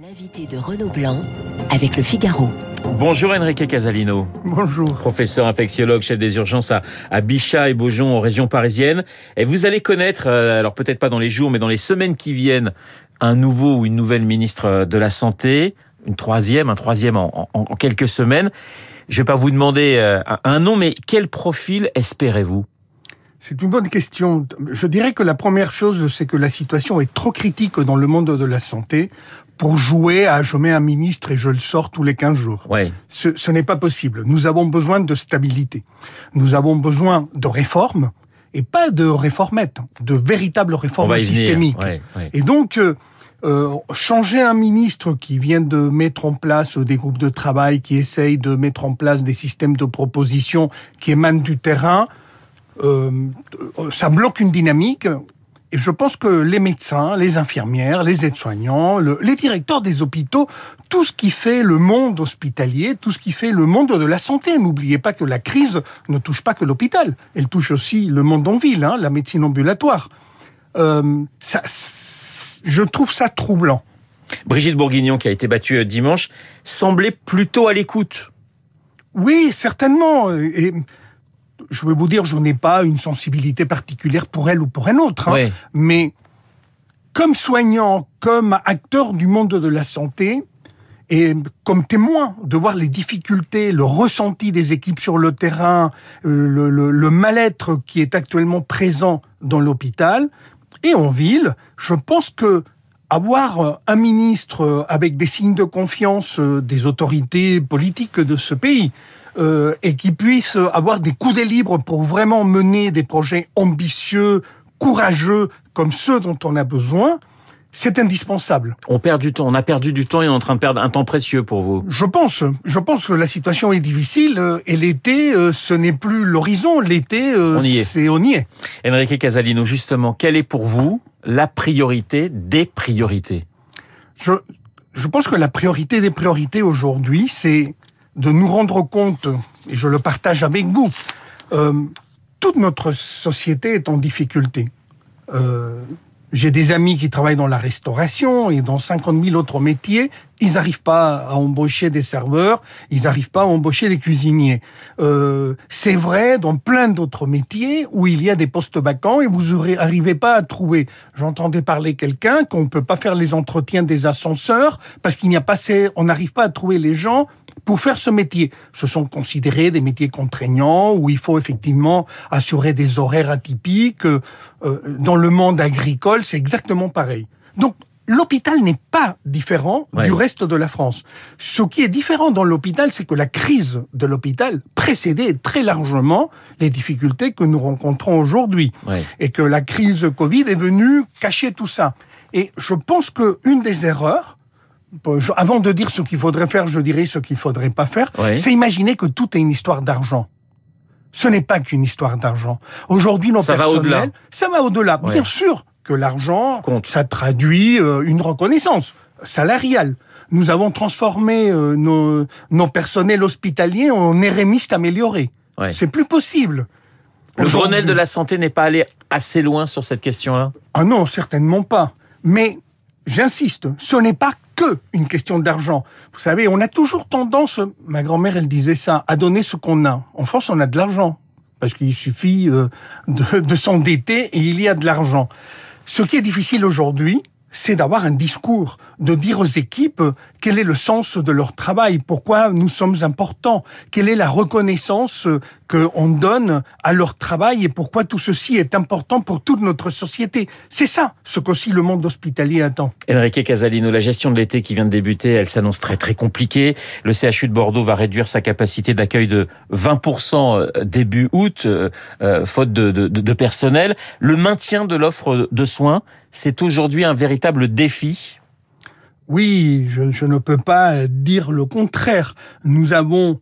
L'invité de Renaud Blanc avec le Figaro. Bonjour Enrique Casalino. Bonjour. Professeur infectiologue, chef des urgences à, à Bichat et Beaujon en région parisienne. Et vous allez connaître, euh, alors peut-être pas dans les jours, mais dans les semaines qui viennent, un nouveau ou une nouvelle ministre de la Santé, une troisième, un troisième en, en, en quelques semaines. Je vais pas vous demander euh, un nom, mais quel profil espérez-vous? C'est une bonne question. Je dirais que la première chose, c'est que la situation est trop critique dans le monde de la santé pour jouer à je mets un ministre et je le sors tous les 15 jours. Ouais. Ce, ce n'est pas possible. Nous avons besoin de stabilité. Nous avons besoin de réformes et pas de réformettes, de véritables réformes systémiques. Ouais, ouais. Et donc, euh, euh, changer un ministre qui vient de mettre en place des groupes de travail, qui essaye de mettre en place des systèmes de proposition qui émanent du terrain, euh, ça bloque une dynamique. Et je pense que les médecins, les infirmières, les aides-soignants, le, les directeurs des hôpitaux, tout ce qui fait le monde hospitalier, tout ce qui fait le monde de la santé. N'oubliez pas que la crise ne touche pas que l'hôpital, elle touche aussi le monde en ville, hein, la médecine ambulatoire. Euh, ça, je trouve ça troublant. Brigitte Bourguignon, qui a été battue dimanche, semblait plutôt à l'écoute. Oui, certainement. Et je vais vous dire, je n'ai pas une sensibilité particulière pour elle ou pour un autre. Hein, Oui. Mais comme soignant, comme acteur du monde de la santé, et comme témoin de voir les difficultés, le ressenti des équipes sur le terrain, euh, le, le, le mal-être qui est actuellement présent dans l'hôpital et en ville, je pense que avoir un ministre avec des signes de confiance euh, des autorités politiques de ce pays, euh, et qui puisse avoir des coups de libre pour vraiment mener des projets ambitieux, courageux, comme ceux dont on a besoin, c'est indispensable. On perd du temps, on a perdu du temps et on est en train de perdre un temps précieux pour vous. Je pense, je pense que la situation est difficile euh, et l'été, euh, ce n'est plus l'horizon. L'été, euh, On y est. c'est on y est. Enrique Casalino, justement, quelle est pour vous la priorité des priorités? Je, je pense que la priorité des priorités aujourd'hui, c'est de nous rendre compte, et je le partage avec vous, euh, toute notre société est en difficulté. Euh, j'ai des amis qui travaillent dans la restauration et dans 50 000 autres métiers. Ils n'arrivent pas à embaucher des serveurs, ils n'arrivent pas à embaucher des cuisiniers. Euh, c'est vrai dans plein d'autres métiers où il y a des postes vacants et vous n'arrivez pas à trouver. J'entendais parler quelqu'un qu'on ne peut pas faire les entretiens des ascenseurs parce qu'il n'y a pas on n'arrive pas à trouver les gens pour faire ce métier. Ce sont considérés des métiers contraignants où il faut effectivement assurer des horaires atypiques. Euh, dans le monde agricole, c'est exactement pareil. Donc, l'hôpital n'est pas différent Ouais. du reste de la France. Ce qui est différent dans l'hôpital, c'est que la crise de l'hôpital précédait très largement les difficultés que nous rencontrons aujourd'hui. Ouais. Et que la crise Covid est venue cacher tout ça. Et je pense que une des erreurs, avant de dire ce qu'il faudrait faire, je dirais ce qu'il faudrait pas faire, Ouais. c'est imaginer que tout est une histoire d'argent. Ce n'est pas qu'une histoire d'argent. Aujourd'hui, nos Ça va personnels, ça va au-delà. Ouais. Bien sûr que l'argent, ça traduit euh, une reconnaissance salariale. Nous avons transformé euh, nos, nos personnels hospitaliers en érémistes améliorés. Ouais. C'est plus possible. Le Grenelle de la santé n'est pas allé assez loin sur cette question-là? Ah non, certainement pas. Mais j'insiste, ce n'est pas que une question d'argent. Vous savez, on a toujours tendance, ma grand-mère elle disait ça, à donner ce qu'on a. En France, on a de l'argent parce qu'il suffit euh, de, de s'endetter et il y a de l'argent. Ce qui est difficile aujourd'hui, c'est d'avoir un discours, de dire aux équipes quel est le sens de leur travail, pourquoi nous sommes importants, quelle est la reconnaissance euh, qu'on donne à leur travail et pourquoi tout ceci est important pour toute notre société? C'est ça ce qu'aussi le monde hospitalier attend. Enrique Casalino, la gestion de l'été qui vient de débuter, elle s'annonce très très compliquée. Le CHU de Bordeaux va réduire sa capacité d'accueil de 20% début août, euh, euh, faute de, de- de personnel. Le maintien de l'offre de soins, c'est aujourd'hui un véritable défi. Oui, je, ne peux pas dire le contraire. Nous avons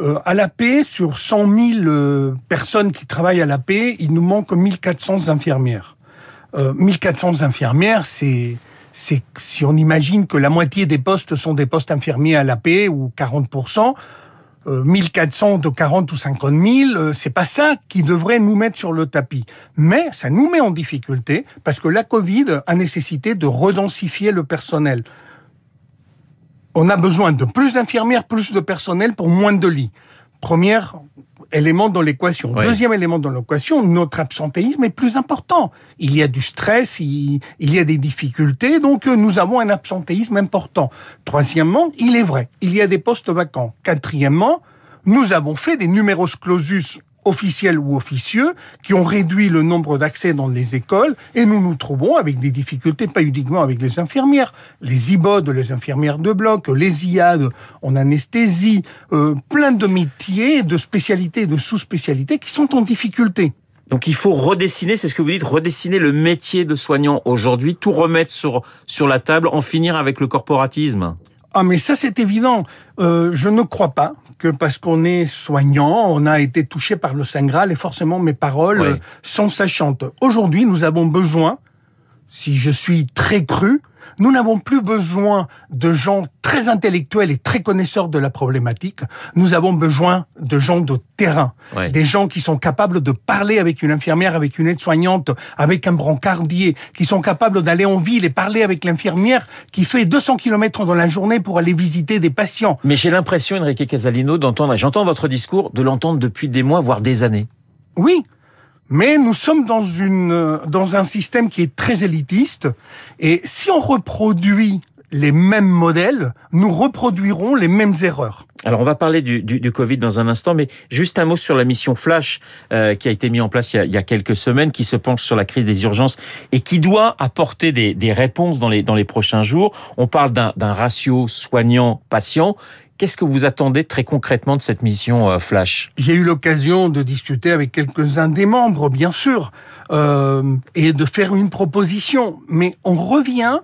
euh, à la paix, sur 100 000 euh, personnes qui travaillent à la paix, il nous manque 1400 infirmières. Euh, 1400 infirmières, c'est c'est si on imagine que la moitié des postes sont des postes infirmiers à la paix ou 40 euh, 1400 de 40 ou 50 000, euh, c'est pas ça qui devrait nous mettre sur le tapis. Mais ça nous met en difficulté parce que la Covid a nécessité de redensifier le personnel. on a besoin de plus d'infirmières, plus de personnel pour moins de lits. Premier élément dans l'équation. Deuxième élément dans l'équation, notre absentéisme est plus important. Il y a du stress, il, il y a des difficultés, donc euh, nous avons un absentéisme important. Troisièmement, il est vrai, il y a des postes vacants. Quatrièmement, nous avons fait des numerus clausus officiels ou officieux qui ont réduit le nombre d'accès dans les écoles et nous nous trouvons avec des difficultés, pas uniquement avec les infirmières, les IBOD, les infirmières de bloc, les IAD en anesthésie, euh, plein de métiers, de spécialités, de sous-spécialités qui sont en difficulté. Donc il faut redessiner, c'est ce que vous dites, redessiner le métier de soignant aujourd'hui, tout remettre sur, sur la table, en finir avec le corporatisme. Ah mais ça c'est évident. Euh, je ne crois pas que parce qu'on est soignant, on a été touché par le Saint Graal et forcément mes paroles Oui. euh, sont sachantes. Aujourd'hui, nous avons besoin, si je suis très cru, nous n'avons plus besoin de gens très intellectuels et très connaisseurs de la problématique. Nous avons besoin de gens de terrain, Ouais. des gens qui sont capables de parler avec une infirmière, avec une aide-soignante, avec un brancardier, qui sont capables d'aller en ville et parler avec l'infirmière qui fait 200 km dans la journée pour aller visiter des patients. Mais j'ai l'impression, Enrique Casalino, d'entendre, et j'entends votre discours, de l'entendre depuis des mois, voire des années. Oui, mais nous sommes dans une dans un système qui est très élitiste et si on reproduit les mêmes modèles, nous reproduirons les mêmes erreurs. Alors on va parler du, du, du Covid dans un instant, mais juste un mot sur la mission Flash euh, qui a été mise en place il y a, il y a quelques semaines, qui se penche sur la crise des urgences et qui doit apporter des, des réponses dans les, dans les prochains jours. On parle d'un ratio soignant-patient. Qu'est-ce que vous attendez très concrètement de cette mission euh, Flash? J'ai eu l'occasion de discuter avec quelques-uns des membres, bien sûr, euh, et de faire une proposition. Mais on revient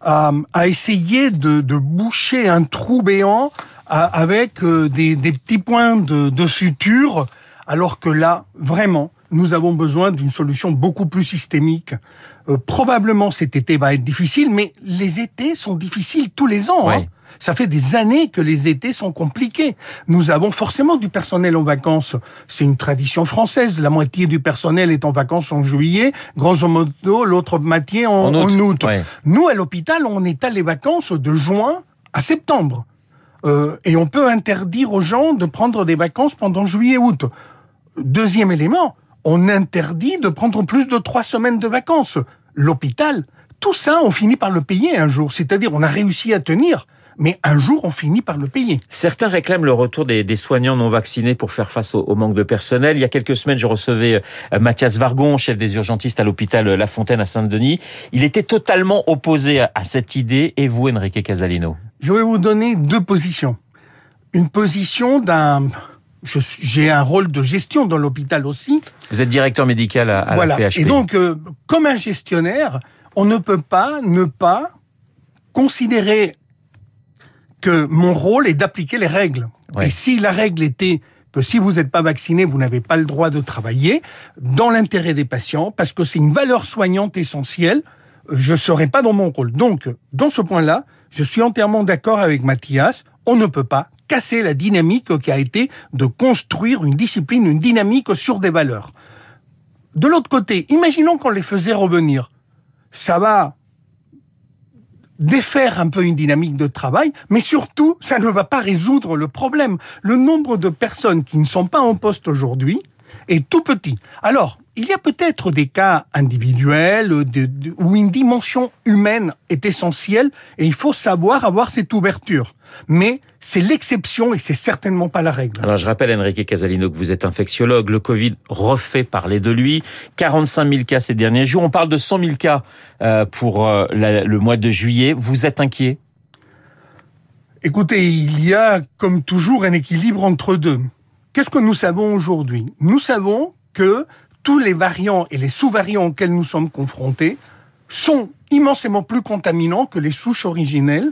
à, essayer de, boucher un trou béant avec euh, des, des petits points de, de suture, alors que là, vraiment, nous avons besoin d'une solution beaucoup plus systémique. Euh, probablement cet été va être difficile, mais les étés sont difficiles tous les ans. hein. Ça fait des années que les étés sont compliqués. Nous avons forcément du personnel en vacances. C'est une tradition française. La moitié du personnel est en vacances en juillet, grosso modo, l'autre moitié en, En août, en août. ouais. Nous, à l'hôpital, on étale les vacances de juin à septembre. Euh, et on peut interdire aux gens de prendre des vacances pendant juillet-août. Deuxième élément, on interdit de prendre plus de trois semaines de vacances. L'hôpital, tout ça, on finit par le payer un jour. C'est-à-dire, on a réussi à tenir, mais un jour, on finit par le payer. Certains réclament le retour des, des soignants non vaccinés pour faire face au, au manque de personnel. Il y a quelques semaines, je recevais euh, Mathias Vargon, chef des urgentistes à l'hôpital La Fontaine à Saint-Denis. Il était totalement opposé à, à cette idée. Et vous, Enrique Casalino? Je vais vous donner deux positions. Une position d'un... J'ai un rôle de gestion dans l'hôpital aussi. Vous êtes directeur médical à, à voilà. la PHP. Et donc, euh, comme un gestionnaire, on ne peut pas ne pas considérer que mon rôle est d'appliquer les règles. Ouais. Et si la règle était que si vous n'êtes pas vacciné, vous n'avez pas le droit de travailler, dans l'intérêt des patients, parce que c'est une valeur soignante essentielle, je ne serais pas dans mon rôle. Donc, dans ce point-là, je suis entièrement d'accord avec Mathias, on ne peut pas casser la dynamique qui a été de construire une discipline, une dynamique sur des valeurs. De l'autre côté, imaginons qu'on les faisait revenir. Ça va défaire un peu une dynamique de travail, mais surtout, ça ne va pas résoudre le problème. Le nombre de personnes qui ne sont pas en poste aujourd'hui est tout petit. Alors, il y a peut-être des cas individuels de- de- où une dimension humaine est essentielle et il faut savoir avoir cette ouverture. Mais c'est l'exception et c'est certainement pas la règle. Alors, je rappelle, Enrique Casalino, que vous êtes infectiologue. Le Covid refait parler de lui. 45 000 cas ces derniers jours. On parle de 100 000 cas euh, pour euh, le mois de juillet. Vous êtes inquiet? Écoutez, il y a comme toujours un équilibre entre deux. Qu'est-ce que nous savons aujourd'hui? Nous savons que tous les variants et les sous-variants auxquels nous sommes confrontés sont immensément plus contaminants que les souches originelles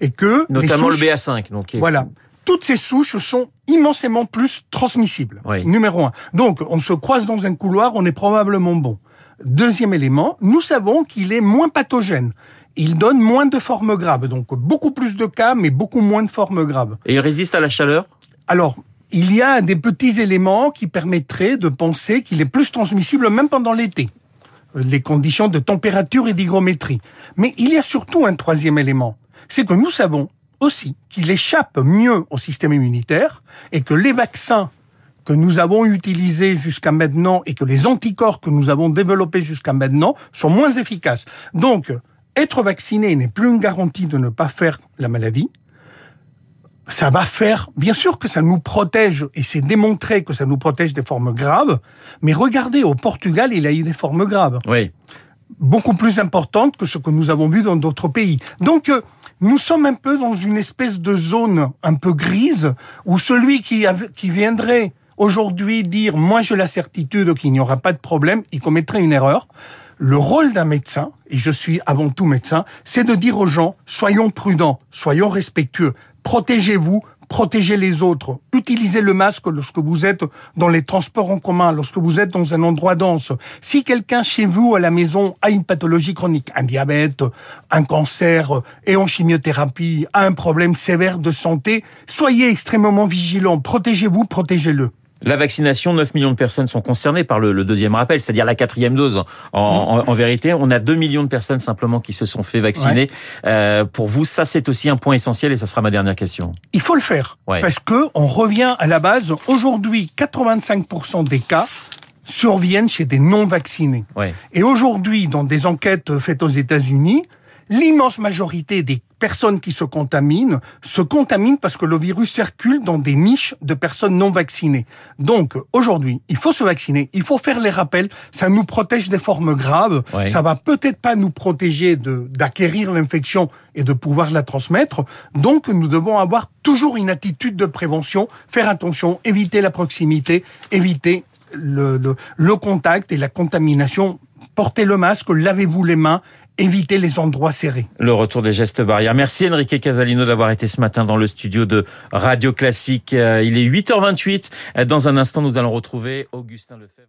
et que Notamment souches- le BA5. Donc, qui est- Voilà. Toutes ces souches sont immensément plus transmissibles. Oui. Numéro un. Donc, on se croise dans un couloir, on est probablement bon. Deuxième élément, nous savons qu'il est moins pathogène. Il donne moins de formes graves. Donc, beaucoup plus de cas, mais beaucoup moins de formes graves. Et il résiste à la chaleur? Alors, il y a des petits éléments qui permettraient de penser qu'il est plus transmissible même pendant l'été. Euh, Les conditions de température et d'hygrométrie. Mais il y a surtout un troisième élément. C'est que nous savons aussi qu'il échappe mieux au système immunitaire et que les vaccins que nous avons utilisés jusqu'à maintenant et que les anticorps que nous avons développés jusqu'à maintenant sont moins efficaces. Donc, être vacciné n'est plus une garantie de ne pas faire la maladie. Ça va faire, bien sûr que ça nous protège, et c'est démontré que ça nous protège des formes graves, mais regardez, au Portugal, il a eu des formes graves. Oui. Beaucoup plus importantes que ce que nous avons vu dans d'autres pays. Donc, euh, nous sommes un peu dans une espèce de zone un peu grise, où celui qui, qui viendrait aujourd'hui dire, moi j'ai la certitude qu'il n'y aura pas de problème, il commettrait une erreur le rôle d'un médecin, et je suis avant tout médecin, c'est de dire aux gens, soyons prudents, soyons respectueux, protégez-vous, protégez les autres, utilisez le masque lorsque vous êtes dans les transports en commun, lorsque vous êtes dans un endroit dense. Si quelqu'un chez vous à la maison a une pathologie chronique, un diabète, un cancer et en chimiothérapie, a un problème sévère de santé, soyez extrêmement vigilants, protégez-vous, protégez-le. La vaccination, 9 millions de personnes sont concernées par le, deuxième rappel, c'est-à-dire la quatrième dose. En, vérité, on a 2 millions de personnes simplement qui se sont fait vacciner. Euh, pour vous, ça c'est aussi un point essentiel et ça sera ma dernière question. Il faut le faire parce que on revient à la base. Aujourd'hui, 85% des cas surviennent chez des non vaccinés. Et aujourd'hui, dans des enquêtes faites aux États-Unis, l'immense majorité des personnes qui se contaminent se contaminent parce que le virus circule dans des niches de personnes non vaccinées. Donc aujourd'hui, il faut se vacciner, il faut faire les rappels, ça nous protège des formes graves, ça va peut-être pas nous protéger d'acquérir l'infection et de pouvoir la transmettre. Donc nous devons avoir toujours une attitude de prévention, faire attention, éviter la proximité, éviter le, le, le contact et la contamination portez le masque, lavez-vous les mains éviter les endroits serrés. Le retour des gestes barrières. Merci Enrique Casalino d'avoir été ce matin dans le studio de Radio Classique. Euh, il est 8h28. Dans un instant, nous allons retrouver Augustin Lefebvre.